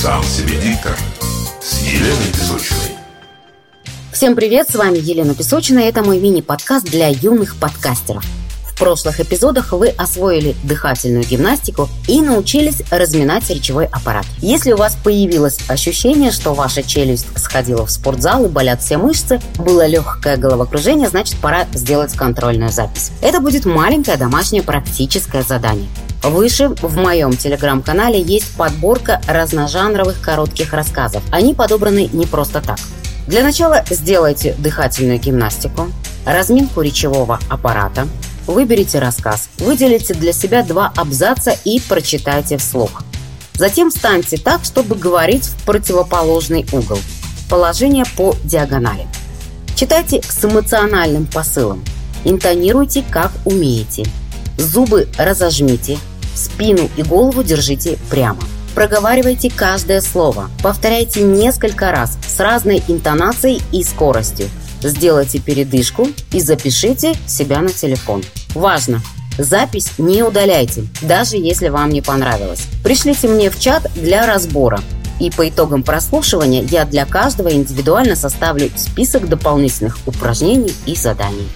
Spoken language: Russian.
Сам себе диктор с Еленой Песочиной. Всем привет, с вами Елена Песочина, это мой мини-подкаст для юных подкастеров. В прошлых эпизодах вы освоили дыхательную гимнастику и научились разминать речевой аппарат. Если у вас появилось ощущение, что ваша челюсть сходила в спортзал и болят все мышцы, было легкое головокружение, значит пора сделать контрольную запись. Это будет маленькое домашнее практическое задание. Выше в моем телеграм-канале есть подборка разножанровых коротких рассказов. Они подобраны не просто так. Для начала сделайте дыхательную гимнастику, разминку речевого аппарата, выберите рассказ, выделите для себя два абзаца и прочитайте вслух. Затем встаньте так, чтобы говорить в противоположный угол. Положение по диагонали. Читайте с эмоциональным посылом. Интонируйте, как умеете. Зубы разожмите, спину и голову держите прямо. Проговаривайте каждое слово. Повторяйте несколько раз с разной интонацией и скоростью. Сделайте передышку и запишите себя на телефон. Важно! Запись не удаляйте, даже если вам не понравилось. Пришлите мне в чат для разбора. И по итогам прослушивания я для каждого индивидуально составлю список дополнительных упражнений и заданий.